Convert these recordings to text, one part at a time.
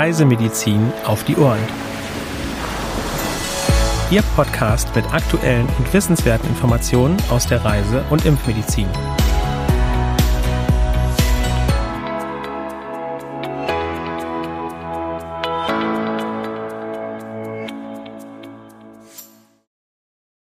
Reisemedizin auf die Ohren. Ihr Podcast mit aktuellen und wissenswerten Informationen aus der Reise- und Impfmedizin.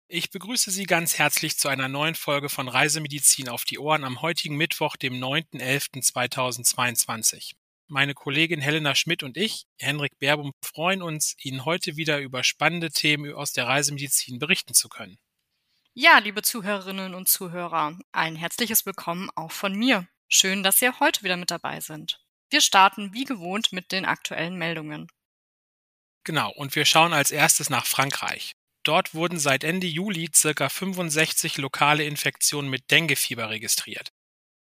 Ich begrüße Sie ganz herzlich zu einer neuen Folge von Reisemedizin auf die Ohren am heutigen Mittwoch, dem 9.11.2022. Meine Kollegin Helena Schmidt und ich, Henrik Berbum, freuen uns, Ihnen heute wieder über spannende Themen aus der Reisemedizin berichten zu können. Ja, liebe Zuhörerinnen und Zuhörer, ein herzliches Willkommen auch von mir. Schön, dass Sie heute wieder mit dabei sind. Wir starten wie gewohnt mit den aktuellen Meldungen. Genau, und wir schauen als erstes nach Frankreich. Dort wurden seit Ende Juli circa 65 lokale Infektionen mit Denguefieber registriert.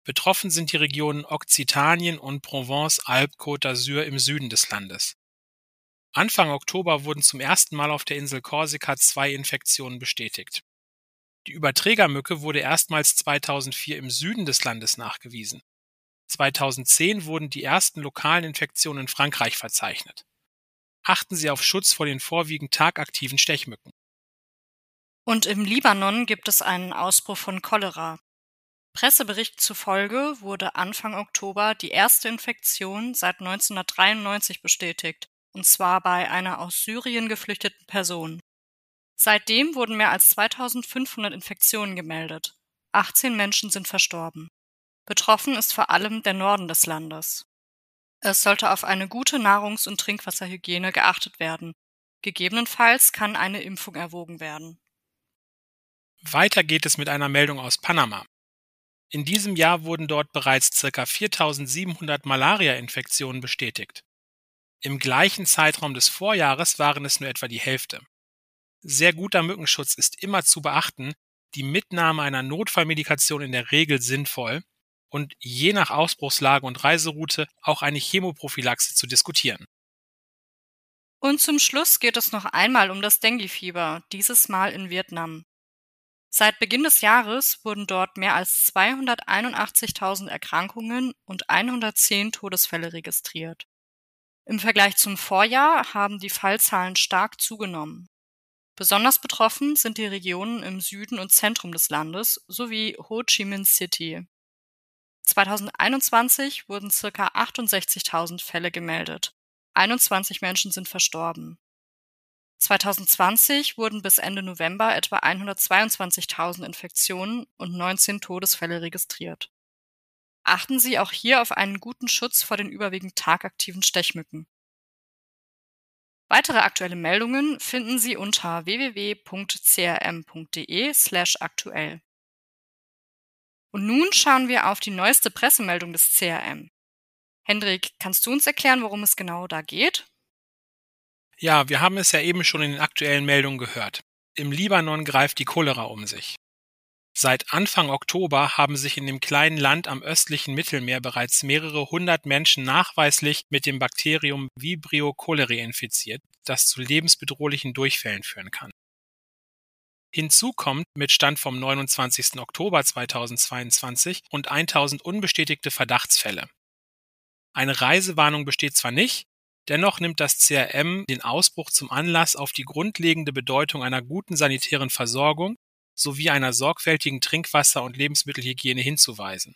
Betroffen sind die Regionen Okzitanien und Provence-Alpes-Côte d'Azur im Süden des Landes. Anfang Oktober wurden zum ersten Mal auf der Insel Korsika zwei Infektionen bestätigt. Die Überträgermücke wurde erstmals 2004 im Süden des Landes nachgewiesen. 2010 wurden die ersten lokalen Infektionen in Frankreich verzeichnet. Achten Sie auf Schutz vor den vorwiegend tagaktiven Stechmücken. Und im Libanon gibt es einen Ausbruch von Cholera. Presseberichten zufolge wurde Anfang Oktober die erste Infektion seit 1993 bestätigt, und zwar bei einer aus Syrien geflüchteten Person. Seitdem wurden mehr als 2500 Infektionen gemeldet. 18 Menschen sind verstorben. Betroffen ist vor allem der Norden des Landes. Es sollte auf eine gute Nahrungs- und Trinkwasserhygiene geachtet werden. Gegebenenfalls kann eine Impfung erwogen werden. Weiter geht es mit einer Meldung aus Panama. In diesem Jahr wurden dort bereits ca. 4700 Malaria-Infektionen bestätigt. Im gleichen Zeitraum des Vorjahres waren es nur etwa die Hälfte. Sehr guter Mückenschutz ist immer zu beachten, die Mitnahme einer Notfallmedikation in der Regel sinnvoll und je nach Ausbruchslage und Reiseroute auch eine Chemoprophylaxe zu diskutieren. Und zum Schluss geht es noch einmal um das Dengue-Fieber, dieses Mal in Vietnam. Seit Beginn des Jahres wurden dort mehr als 281.000 Erkrankungen und 110 Todesfälle registriert. Im Vergleich zum Vorjahr haben die Fallzahlen stark zugenommen. Besonders betroffen sind die Regionen im Süden und Zentrum des Landes sowie Ho Chi Minh City. 2021 wurden ca. 68.000 Fälle gemeldet. 21 Menschen sind verstorben. 2020 wurden bis Ende November etwa 122.000 Infektionen und 19 Todesfälle registriert. Achten Sie auch hier auf einen guten Schutz vor den überwiegend tagaktiven Stechmücken. Weitere aktuelle Meldungen finden Sie unter www.crm.de/aktuell. Und nun schauen wir auf die neueste Pressemeldung des CRM. Hendrik, kannst du uns erklären, worum es genau da geht? Ja, wir haben es ja eben schon in den aktuellen Meldungen gehört. Im Libanon greift die Cholera um sich. Seit Anfang Oktober haben sich in dem kleinen Land am östlichen Mittelmeer bereits mehrere hundert Menschen nachweislich mit dem Bakterium Vibrio cholerae infiziert, das zu lebensbedrohlichen Durchfällen führen kann. Hinzu kommt mit Stand vom 29. Oktober 2022 und 1000 unbestätigte Verdachtsfälle. Eine Reisewarnung besteht zwar nicht, Dennoch nimmt das CRM den Ausbruch zum Anlass, auf die grundlegende Bedeutung einer guten sanitären Versorgung sowie einer sorgfältigen Trinkwasser- und Lebensmittelhygiene hinzuweisen.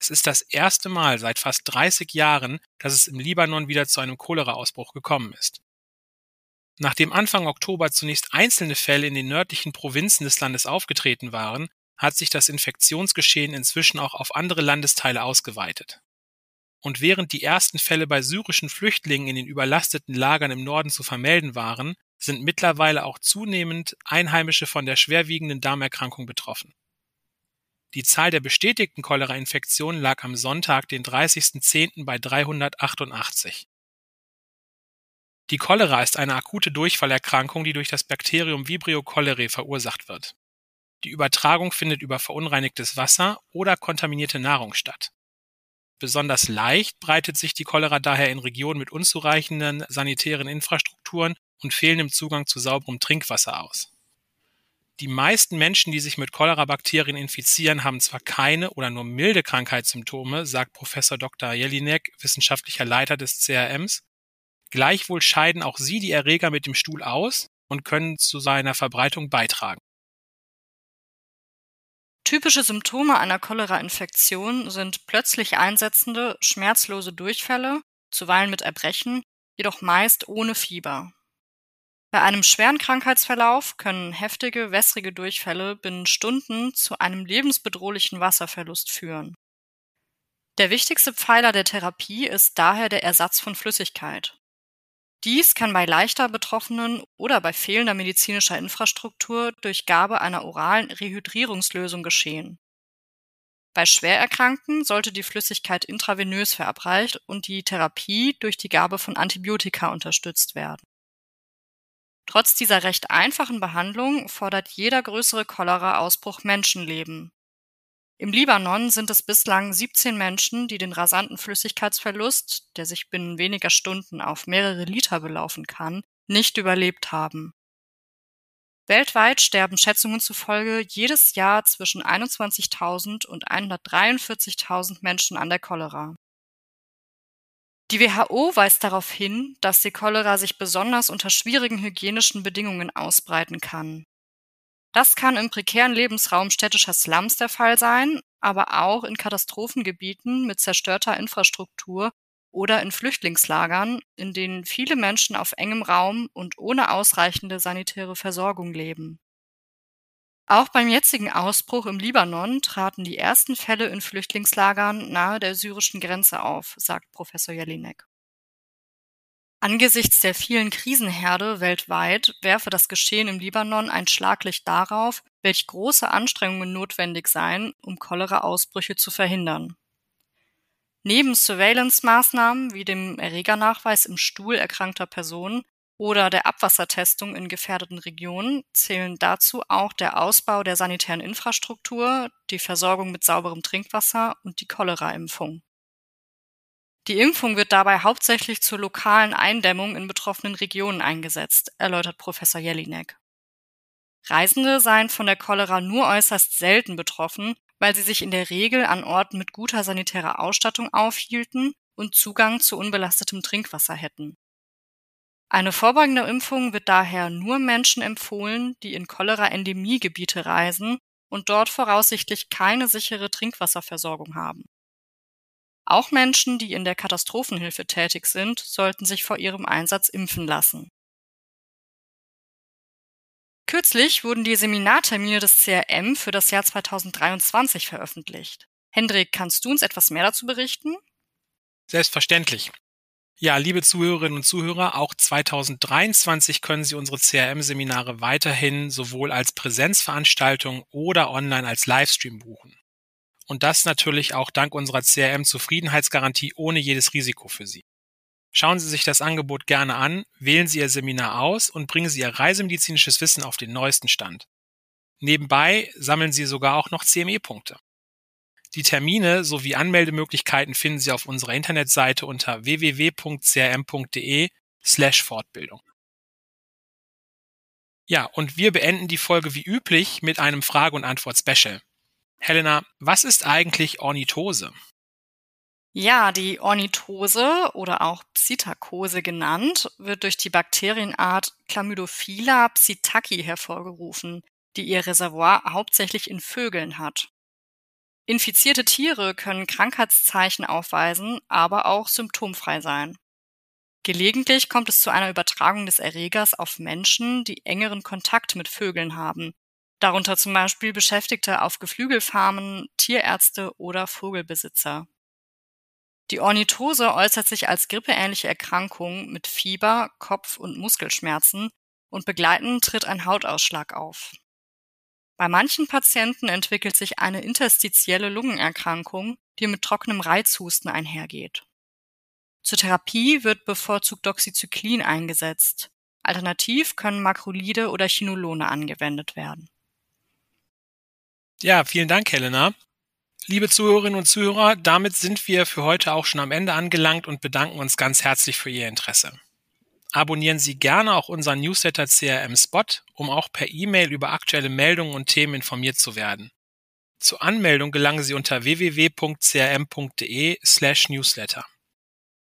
Es ist das erste Mal seit fast 30 Jahren, dass es im Libanon wieder zu einem Cholera-Ausbruch gekommen ist. Nachdem Anfang Oktober zunächst einzelne Fälle in den nördlichen Provinzen des Landes aufgetreten waren, hat sich das Infektionsgeschehen inzwischen auch auf andere Landesteile ausgeweitet. Und während die ersten Fälle bei syrischen Flüchtlingen in den überlasteten Lagern im Norden zu vermelden waren, sind mittlerweile auch zunehmend Einheimische von der schwerwiegenden Darmerkrankung betroffen. Die Zahl der bestätigten Cholera-Infektionen lag am Sonntag, den 30.10. bei 388. Die Cholera ist eine akute Durchfallerkrankung, die durch das Bakterium Vibrio cholerae verursacht wird. Die Übertragung findet über verunreinigtes Wasser oder kontaminierte Nahrung statt. Besonders leicht breitet sich die Cholera daher in Regionen mit unzureichenden sanitären Infrastrukturen und fehlendem Zugang zu sauberem Trinkwasser aus. Die meisten Menschen, die sich mit Cholera-Bakterien infizieren, haben zwar keine oder nur milde Krankheitssymptome, sagt Professor Dr. Jelinek, wissenschaftlicher Leiter des CRMs, Gleichwohl scheiden auch sie die Erreger mit dem Stuhl aus und können zu seiner Verbreitung beitragen. Typische Symptome einer Cholera-Infektion sind plötzlich einsetzende, schmerzlose Durchfälle, zuweilen mit Erbrechen, jedoch meist ohne Fieber. Bei einem schweren Krankheitsverlauf können heftige, wässrige Durchfälle binnen Stunden zu einem lebensbedrohlichen Wasserverlust führen. Der wichtigste Pfeiler der Therapie ist daher der Ersatz von Flüssigkeit. Dies kann bei leichter Betroffenen oder bei fehlender medizinischer Infrastruktur durch Gabe einer oralen Rehydrierungslösung geschehen. Bei Schwererkrankten sollte die Flüssigkeit intravenös verabreicht und die Therapie durch die Gabe von Antibiotika unterstützt werden. Trotz dieser recht einfachen Behandlung fordert jeder größere Cholera-Ausbruch Menschenleben. Im Libanon sind es bislang 17 Menschen, die den rasanten Flüssigkeitsverlust, der sich binnen weniger Stunden auf mehrere Liter belaufen kann, nicht überlebt haben. Weltweit sterben Schätzungen zufolge jedes Jahr zwischen 21.000 und 143.000 Menschen an der Cholera. Die WHO weist darauf hin, dass die Cholera sich besonders unter schwierigen hygienischen Bedingungen ausbreiten kann. Das kann im prekären Lebensraum städtischer Slums der Fall sein, aber auch in Katastrophengebieten mit zerstörter Infrastruktur oder in Flüchtlingslagern, in denen viele Menschen auf engem Raum und ohne ausreichende sanitäre Versorgung leben. Auch beim jetzigen Ausbruch im Libanon traten die ersten Fälle in Flüchtlingslagern nahe der syrischen Grenze auf, sagt Professor Jelinek. Angesichts der vielen Krisenherde weltweit werfe das Geschehen im Libanon ein Schlaglicht darauf, welch große Anstrengungen notwendig seien, um Cholera-Ausbrüche zu verhindern. Neben Surveillance-Maßnahmen wie dem Erregernachweis im Stuhl erkrankter Personen oder der Abwassertestung in gefährdeten Regionen zählen dazu auch der Ausbau der sanitären Infrastruktur, die Versorgung mit sauberem Trinkwasser und die Cholera-Impfung. Die Impfung wird dabei hauptsächlich zur lokalen Eindämmung in betroffenen Regionen eingesetzt, erläutert Professor Jelinek. Reisende seien von der Cholera nur äußerst selten betroffen, weil sie sich in der Regel an Orten mit guter sanitärer Ausstattung aufhielten und Zugang zu unbelastetem Trinkwasser hätten. Eine vorbeugende Impfung wird daher nur Menschen empfohlen, die in Cholera-Endemiegebiete reisen und dort voraussichtlich keine sichere Trinkwasserversorgung haben. Auch Menschen, die in der Katastrophenhilfe tätig sind, sollten sich vor ihrem Einsatz impfen lassen. Kürzlich wurden die Seminartermine des CRM für das Jahr 2023 veröffentlicht. Hendrik, kannst du uns etwas mehr dazu berichten? Selbstverständlich. Ja, liebe Zuhörerinnen und Zuhörer, auch 2023 können Sie unsere CRM-Seminare weiterhin sowohl als Präsenzveranstaltung oder online als Livestream buchen. Und das natürlich auch dank unserer CRM-Zufriedenheitsgarantie ohne jedes Risiko für Sie. Schauen Sie sich das Angebot gerne an, wählen Sie Ihr Seminar aus und bringen Sie Ihr reisemedizinisches Wissen auf den neuesten Stand. Nebenbei sammeln Sie sogar auch noch CME-Punkte. Die Termine sowie Anmeldemöglichkeiten finden Sie auf unserer Internetseite unter www.crm.de slash Fortbildung. Ja, und wir beenden die Folge wie üblich mit einem Frage- und Antwort-Special. Helena, was ist eigentlich Ornithose? Ja, die Ornithose oder auch Psittacose genannt, wird durch die Bakterienart Chlamydophila psittaci hervorgerufen, die ihr Reservoir hauptsächlich in Vögeln hat. Infizierte Tiere können Krankheitszeichen aufweisen, aber auch symptomfrei sein. Gelegentlich kommt es zu einer Übertragung des Erregers auf Menschen, die engeren Kontakt mit Vögeln haben, darunter zum Beispiel Beschäftigte auf Geflügelfarmen, Tierärzte oder Vogelbesitzer. Die Ornithose äußert sich als grippeähnliche Erkrankung mit Fieber, Kopf- und Muskelschmerzen und begleitend tritt ein Hautausschlag auf. Bei manchen Patienten entwickelt sich eine interstitielle Lungenerkrankung, die mit trockenem Reizhusten einhergeht. Zur Therapie wird bevorzugt Doxycyclin eingesetzt. Alternativ können Makrolide oder Chinolone angewendet werden. Ja, vielen Dank, Helena. Liebe Zuhörerinnen und Zuhörer, damit sind wir für heute auch schon am Ende angelangt und bedanken uns ganz herzlich für Ihr Interesse. Abonnieren Sie gerne auch unseren Newsletter CRM Spot, um auch per E-Mail über aktuelle Meldungen und Themen informiert zu werden. Zur Anmeldung gelangen Sie unter www.crm.de slash newsletter.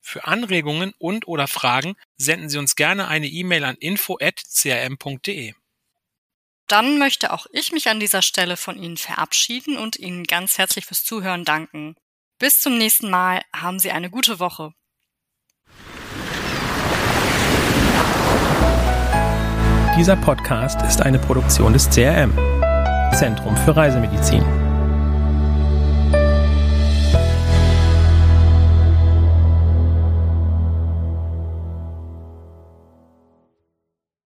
Für Anregungen und oder Fragen senden Sie uns gerne eine E-Mail an info@crm.de. Dann möchte auch ich mich an dieser Stelle von Ihnen verabschieden und Ihnen ganz herzlich fürs Zuhören danken. Bis zum nächsten Mal, haben Sie eine gute Woche. Dieser Podcast ist eine Produktion des CRM, Zentrum für Reisemedizin.